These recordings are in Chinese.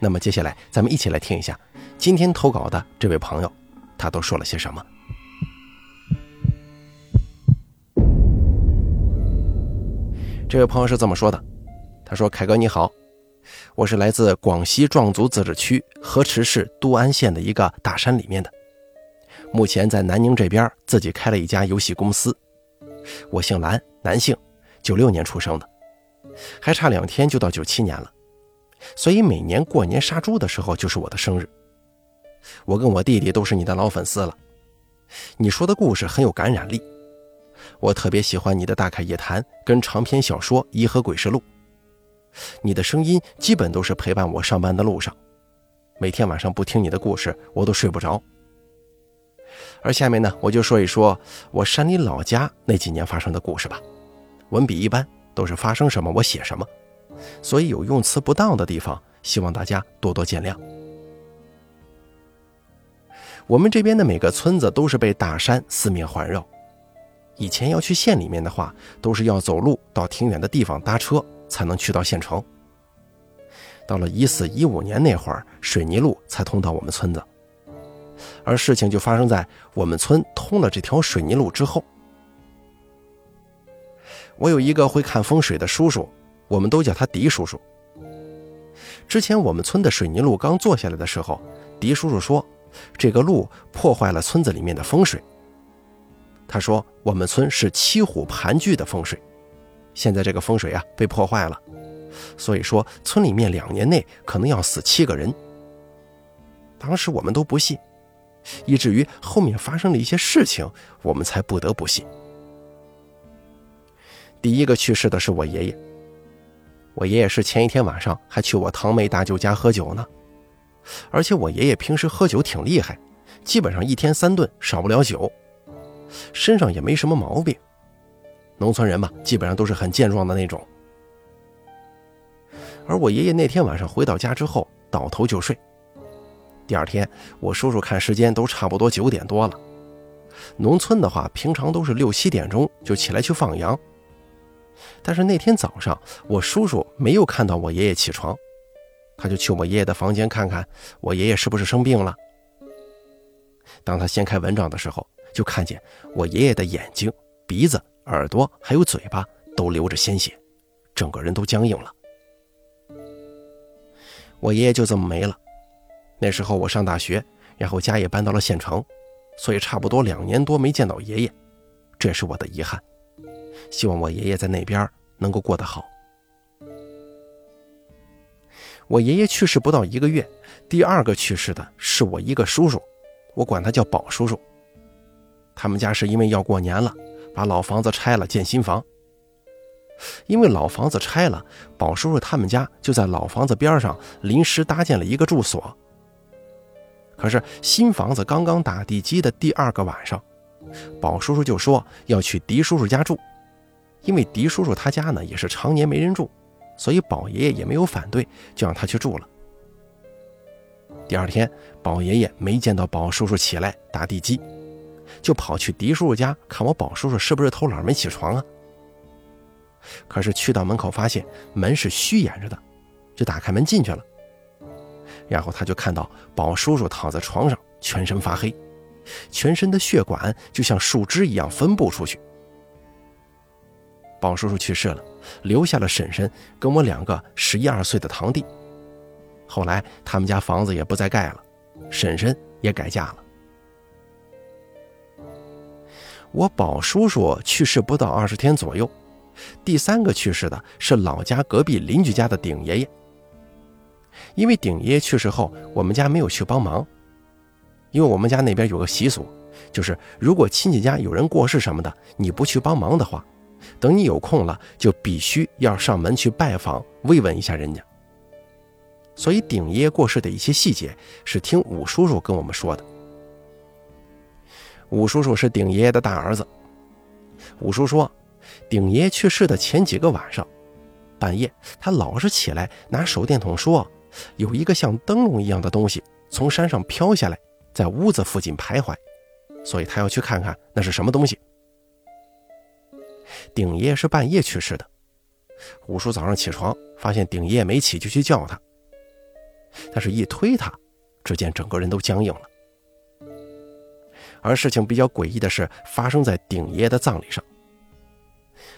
那么接下来，咱们一起来听一下今天投稿的这位朋友，他都说了些什么。这位朋友是这么说的：“他说，凯哥你好，我是来自广西壮族自治区河池市都安县的一个大山里面的，目前在南宁这边自己开了一家游戏公司。”我姓蓝，男性，九六年出生的，还差两天就到九七年了，所以每年过年杀猪的时候就是我的生日。我跟我弟弟都是你的老粉丝了，你说的故事很有感染力，我特别喜欢你的大凯夜谈跟长篇小说《伊河鬼事录》，你的声音基本都是陪伴我上班的路上，每天晚上不听你的故事我都睡不着。而下面呢，我就说一说我山里老家那几年发生的故事吧。文笔一般，都是发生什么我写什么，所以有用词不当的地方，希望大家多多见谅。我们这边的每个村子都是被大山四面环绕，以前要去县里面的话，都是要走路到挺远的地方搭车才能去到县城。到了一四一五年那会儿，水泥路才通到我们村子。而事情就发生在我们村通了这条水泥路之后。我有一个会看风水的叔叔，我们都叫他狄叔叔。之前我们村的水泥路刚做下来的时候，狄叔叔说，这个路破坏了村子里面的风水。他说我们村是七虎盘踞的风水，现在这个风水啊被破坏了，所以说村里面两年内可能要死七个人。当时我们都不信。以至于后面发生了一些事情，我们才不得不信。第一个去世的是我爷爷，我爷爷是前一天晚上还去我堂妹大舅家喝酒呢，而且我爷爷平时喝酒挺厉害，基本上一天三顿少不了酒，身上也没什么毛病。农村人嘛，基本上都是很健壮的那种。而我爷爷那天晚上回到家之后，倒头就睡。第二天，我叔叔看时间都差不多九点多了。农村的话，平常都是六七点钟就起来去放羊。但是那天早上，我叔叔没有看到我爷爷起床，他就去我爷爷的房间看看我爷爷是不是生病了。当他掀开蚊帐的时候，就看见我爷爷的眼睛、鼻子、耳朵还有嘴巴都流着鲜血，整个人都僵硬了。我爷爷就这么没了。那时候我上大学，然后家也搬到了县城，所以差不多两年多没见到爷爷，这是我的遗憾。希望我爷爷在那边能够过得好。我爷爷去世不到一个月，第二个去世的是我一个叔叔，我管他叫宝叔叔。他们家是因为要过年了，把老房子拆了建新房。因为老房子拆了，宝叔叔他们家就在老房子边上临时搭建了一个住所。可是新房子刚刚打地基的第二个晚上，宝叔叔就说要去狄叔叔家住，因为狄叔叔他家呢也是常年没人住，所以宝爷爷也没有反对，就让他去住了。第二天，宝爷爷没见到宝叔叔起来打地基，就跑去狄叔叔家看我宝叔叔是不是偷懒没起床啊？可是去到门口发现门是虚掩着的，就打开门进去了。然后他就看到宝叔叔躺在床上，全身发黑，全身的血管就像树枝一样分布出去。宝叔叔去世了，留下了婶婶跟我两个十一二岁的堂弟。后来他们家房子也不再盖了，婶婶也改嫁了。我宝叔叔去世不到二十天左右，第三个去世的是老家隔壁邻居家的顶爷爷。因为顶爷爷去世后，我们家没有去帮忙。因为我们家那边有个习俗，就是如果亲戚家有人过世什么的，你不去帮忙的话，等你有空了，就必须要上门去拜访慰问一下人家。所以顶爷过世的一些细节是听武叔叔跟我们说的。武叔叔是顶爷爷的大儿子。武叔说，顶爷去世的前几个晚上，半夜他老是起来拿手电筒说，有一个像灯笼一样的东西从山上飘下来，在屋子附近徘徊，所以他要去看看那是什么东西。顶爷是半夜去世的，五叔早上起床发现顶爷没起，就去叫他，但是一推他，只见整个人都僵硬了。而事情比较诡异的是，发生在顶爷的葬礼上。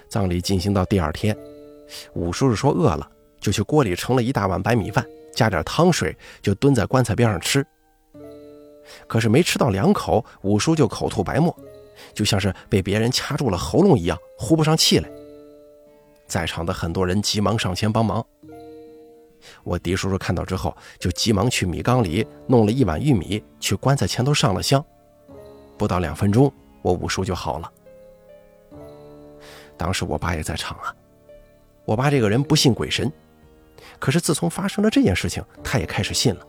葬礼进行到第二天，五叔叔说饿了，就去锅里盛了一大碗白米饭，加点汤水，就蹲在棺材边上吃。可是没吃到两口，五叔就口吐白沫，就像是被别人掐住了喉咙一样，呼不上气来。在场的很多人急忙上前帮忙。我狄叔叔看到之后，就急忙去米缸里弄了一碗玉米，去棺材前头上了香。不到两分钟，我五叔就好了。当时我爸也在场啊。我爸这个人不信鬼神，可是自从发生了这件事情，他也开始信了。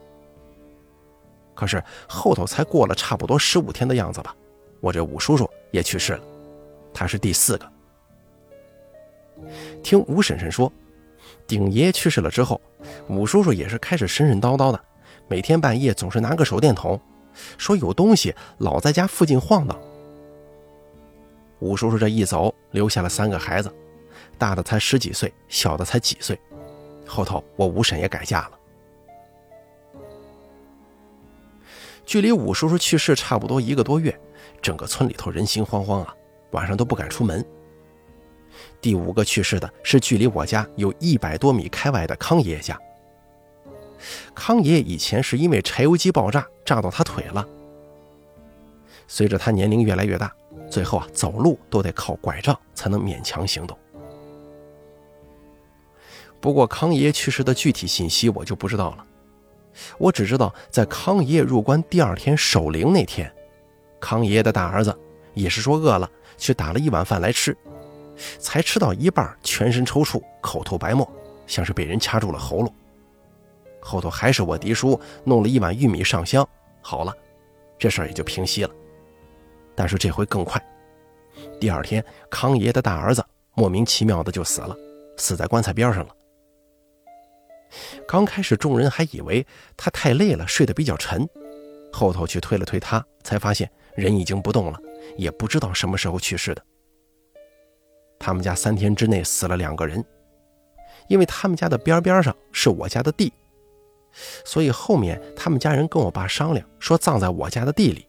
可是后头才过了差不多十五天的样子吧，我这五叔叔也去世了，他是第四个。听吴婶婶说，顶爷去世了之后，五叔叔也是开始神神叨叨的，每天半夜总是拿个手电筒。说有东西老在家附近晃荡。武叔叔这一走，留下了三个孩子，大的才十几岁，小的才几岁。后头我五婶也改嫁了。距离武叔叔去世差不多一个多月，整个村里头人心惶惶啊，晚上都不敢出门。第五个去世的是距离我家有一百多米开外的康爷爷家。康爷爷以前是因为柴油机爆炸炸到他腿了，随着他年龄越来越大，最后啊走路都得靠拐杖才能勉强行动。不过康爷爷去世的具体信息我就不知道了，我只知道在康爷爷入关第二天守灵那天，康爷爷的大儿子也是说饿了去打了一碗饭来吃，才吃到一半全身抽搐，口吐白沫，像是被人掐住了喉咙。后头还是我嫡叔弄了一碗玉米上香，好了，这事儿也就平息了。但是这回更快，第二天康爷爷的大儿子莫名其妙的就死了，死在棺材边上了。刚开始众人还以为他太累了，睡得比较沉，后头去推了推他，才发现人已经不动了，也不知道什么时候去世的。他们家三天之内死了两个人，因为他们家的边边上是我家的地。所以后面他们家人跟我爸商量，说葬在我家的地里，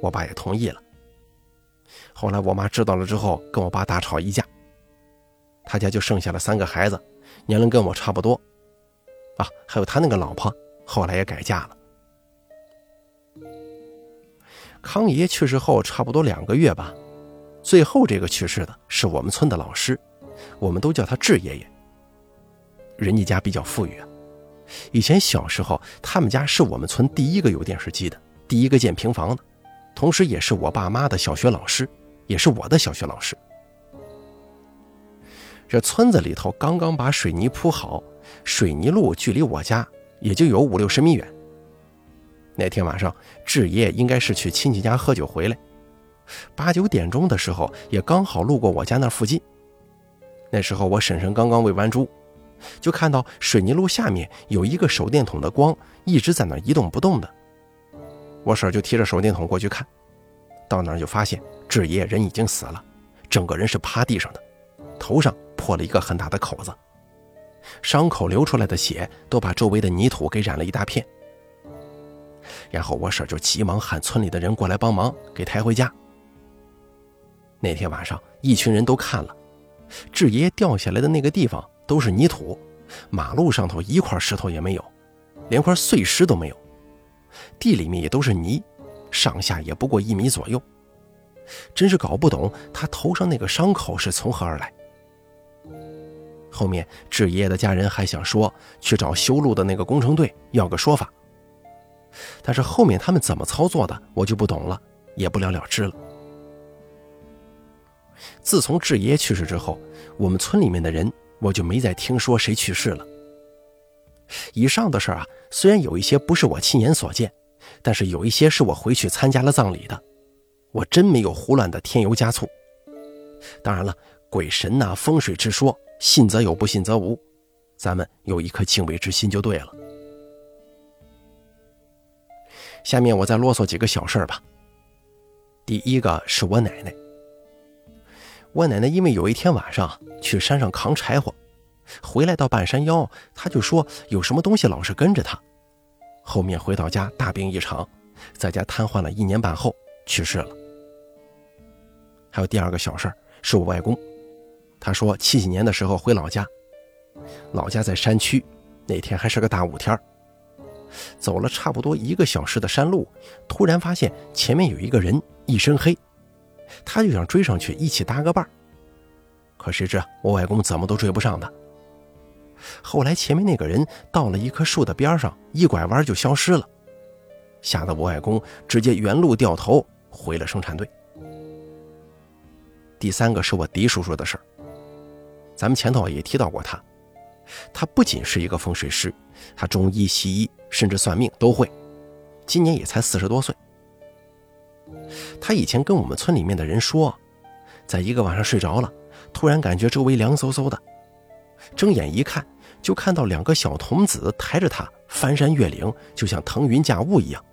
我爸也同意了。后来我妈知道了之后，跟我爸大吵一架。他家就剩下了三个孩子，年龄跟我差不多，啊，还有他那个老婆，后来也改嫁了。康爷去世后差不多两个月吧，最后这个去世的是我们村的老师，我们都叫他智爷爷。人家家比较富裕啊。以前小时候，他们家是我们村第一个有电视机的，第一个建平房的，同时也是我爸妈的小学老师，也是我的小学老师。这村子里头刚刚把水泥铺好，水泥路距离我家也就有五六十米远。那天晚上，志爷应该是去亲戚家喝酒回来，八九点钟的时候，也刚好路过我家那附近。那时候我婶婶刚刚喂完猪。就看到水泥路下面有一个手电筒的光一直在那一动不动的，我婶就提着手电筒过去看，到那儿就发现志爷人已经死了，整个人是趴地上的，头上破了一个很大的口子，伤口流出来的血都把周围的泥土给染了一大片。然后我婶就急忙喊村里的人过来帮忙给抬回家。那天晚上一群人都看了，志爷爷掉下来的那个地方。都是泥土，马路上头一块石头也没有，连块碎石都没有，地里面也都是泥，上下也不过一米左右，真是搞不懂他头上那个伤口是从何而来。后面志爷爷的家人还想说去找修路的那个工程队要个说法，但是后面他们怎么操作的我就不懂了，也不了了之了。自从志爷爷去世之后，我们村里面的人。我就没再听说谁去世了。以上的事儿啊，虽然有一些不是我亲眼所见，但是有一些是我回去参加了葬礼的，我真没有胡乱的添油加醋。当然了，鬼神呐、风水之说，信则有，不信则无，咱们有一颗敬畏之心就对了。下面我再啰嗦几个小事儿吧。第一个是我奶奶，我奶奶因为有一天晚上去山上扛柴火，回来到半山腰，她就说有什么东西老是跟着她。后面回到家大病一场，在家瘫痪了一年半后去世了。还有第二个小事儿是我外公，他说七几年的时候回老家，老家在山区，那天还是个大雾天儿走了差不多一个小时的山路，突然发现前面有一个人一身黑，他就想追上去一起搭个伴儿可谁知我外公怎么都追不上他。后来前面那个人到了一棵树的边上，一拐弯就消失了，吓得我外公直接原路掉头回了生产队。第三个是我狄叔叔的事儿，咱们前头也提到过他，他不仅是一个风水师，他中医、西医。甚至算命都会，今年也才四十多岁。他以前跟我们村里面的人说，在一个晚上睡着了，突然感觉周围凉飕飕的，睁眼一看，就看到两个小童子抬着他翻山越岭，就像腾云驾雾一样。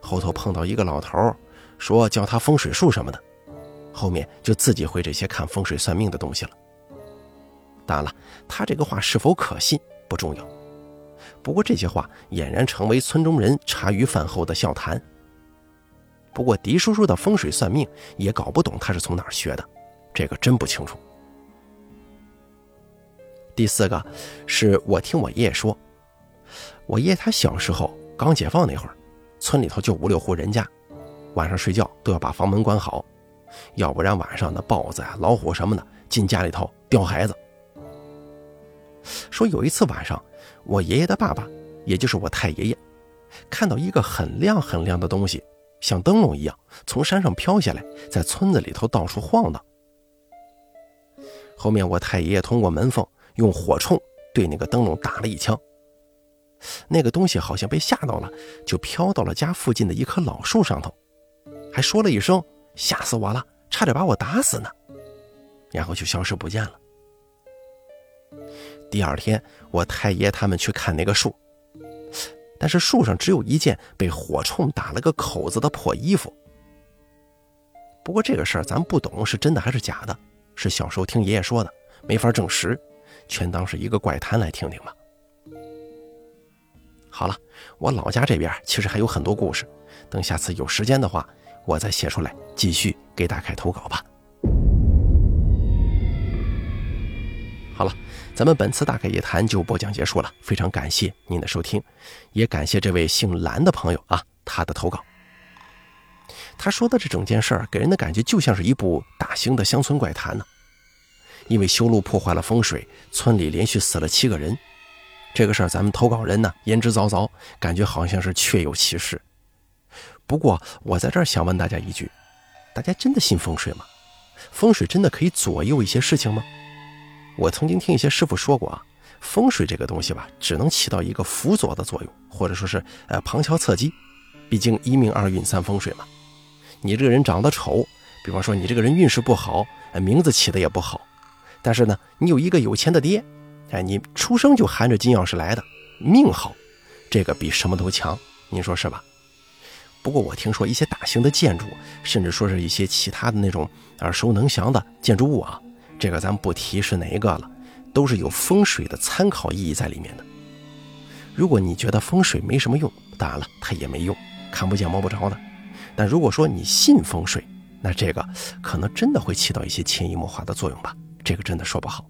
后头碰到一个老头，说教他风水术什么的，后面就自己会这些看风水算命的东西了。当然了，他这个话是否可信不重要。不过这些话俨然成为村中人茶余饭后的笑谈。不过狄叔叔的风水算命也搞不懂他是从哪儿学的，这个真不清楚。第四个是我听我爷爷说，我爷爷他小时候刚解放那会儿，村里头就五六户人家，晚上睡觉都要把房门关好，要不然晚上的豹子啊、老虎什么的进家里头叼孩子。说有一次晚上。我爷爷的爸爸，也就是我太爷爷，看到一个很亮很亮的东西，像灯笼一样从山上飘下来，在村子里头到处晃荡。后面我太爷爷通过门缝用火铳对那个灯笼打了一枪，那个东西好像被吓到了，就飘到了家附近的一棵老树上头，还说了一声“吓死我了，差点把我打死呢”，然后就消失不见了。第二天，我太爷他们去看那个树，但是树上只有一件被火铳打了个口子的破衣服。不过这个事儿咱不懂是真的还是假的，是小时候听爷爷说的，没法证实，全当是一个怪谈来听听吧。好了，我老家这边其实还有很多故事，等下次有时间的话，我再写出来继续给大家投稿吧。好了。咱们本次大概一谈就播讲结束了，非常感谢您的收听，也感谢这位姓蓝的朋友啊，他的投稿。他说的这整件事儿给人的感觉就像是一部大型的乡村怪谈呢。因为修路破坏了风水，村里连续死了七个人。这个事儿咱们投稿人呢言之凿凿，感觉好像是确有其事。不过我在这儿想问大家一句：大家真的信风水吗？风水真的可以左右一些事情吗？我曾经听一些师傅说过啊，风水这个东西吧，只能起到一个辅佐的作用，或者说是呃旁敲侧击。毕竟一命二运三风水嘛。你这个人长得丑，比方说你这个人运势不好，名字起的也不好。但是呢，你有一个有钱的爹，哎，你出生就含着金钥匙来的，命好，这个比什么都强。您说是吧？不过我听说一些大型的建筑，甚至说是一些其他的那种耳熟能详的建筑物啊。这个咱不提是哪一个了，都是有风水的参考意义在里面的。如果你觉得风水没什么用，当然了，它也没用，看不见摸不着的。但如果说你信风水，那这个可能真的会起到一些潜移默化的作用吧。这个真的说不好。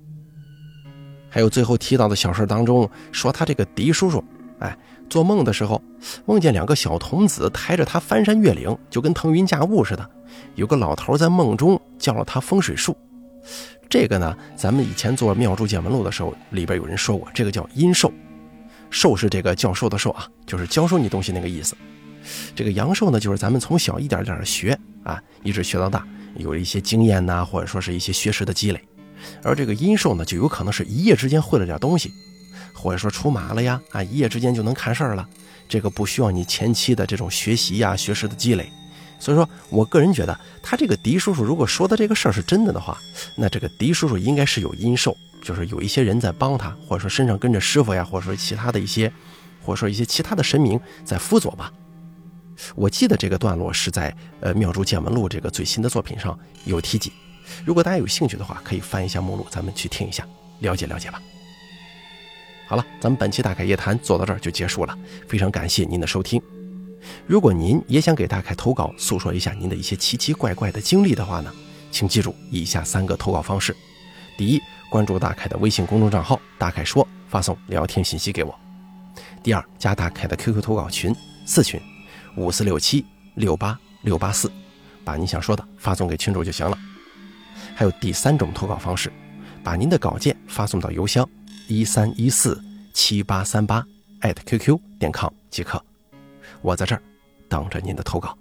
还有最后提到的小事当中，说他这个狄叔叔，哎，做梦的时候梦见两个小童子抬着他翻山越岭，就跟腾云驾雾似的。有个老头在梦中教了他风水术。这个呢，咱们以前做妙祝见闻录的时候，里边有人说过，这个叫阴寿，寿是这个教授的寿啊，就是教授你东西那个意思。这个阳寿呢，就是咱们从小一点点的学啊，一直学到大，有一些经验呐，或者说是一些学识的积累。而这个阴寿呢，就有可能是一夜之间会了点东西，或者说出马了呀，啊，一夜之间就能看事儿了，这个不需要你前期的这种学习呀、学识的积累。所以说我个人觉得，他这个狄叔叔如果说的这个事儿是真的的话，那这个狄叔叔应该是有阴寿，就是有一些人在帮他，或者说身上跟着师傅呀，或者说其他的一些，或者说一些其他的神明在辅佐吧。我记得这个段落是在呃《妙珠见闻录》这个最新的作品上有提及。如果大家有兴趣的话，可以翻一下目录，咱们去听一下，了解了解吧。好了，咱们本期大凯夜谈做到这儿就结束了，非常感谢您的收听。如果您也想给大凯投稿，诉说一下您的一些奇奇怪怪的经历的话呢，请记住以下三个投稿方式：第一，关注大凯的微信公众账号“大凯说”，发送聊天信息给我；第二，加大凯的 QQ 投稿群四群。五四六七六八六八四，把你想说的发送给群主就行了。还有第三种投稿方式，把您的稿件发送到邮箱一三一四七八三八艾特 QQ 点 com 即可。我在这儿等着您的投稿。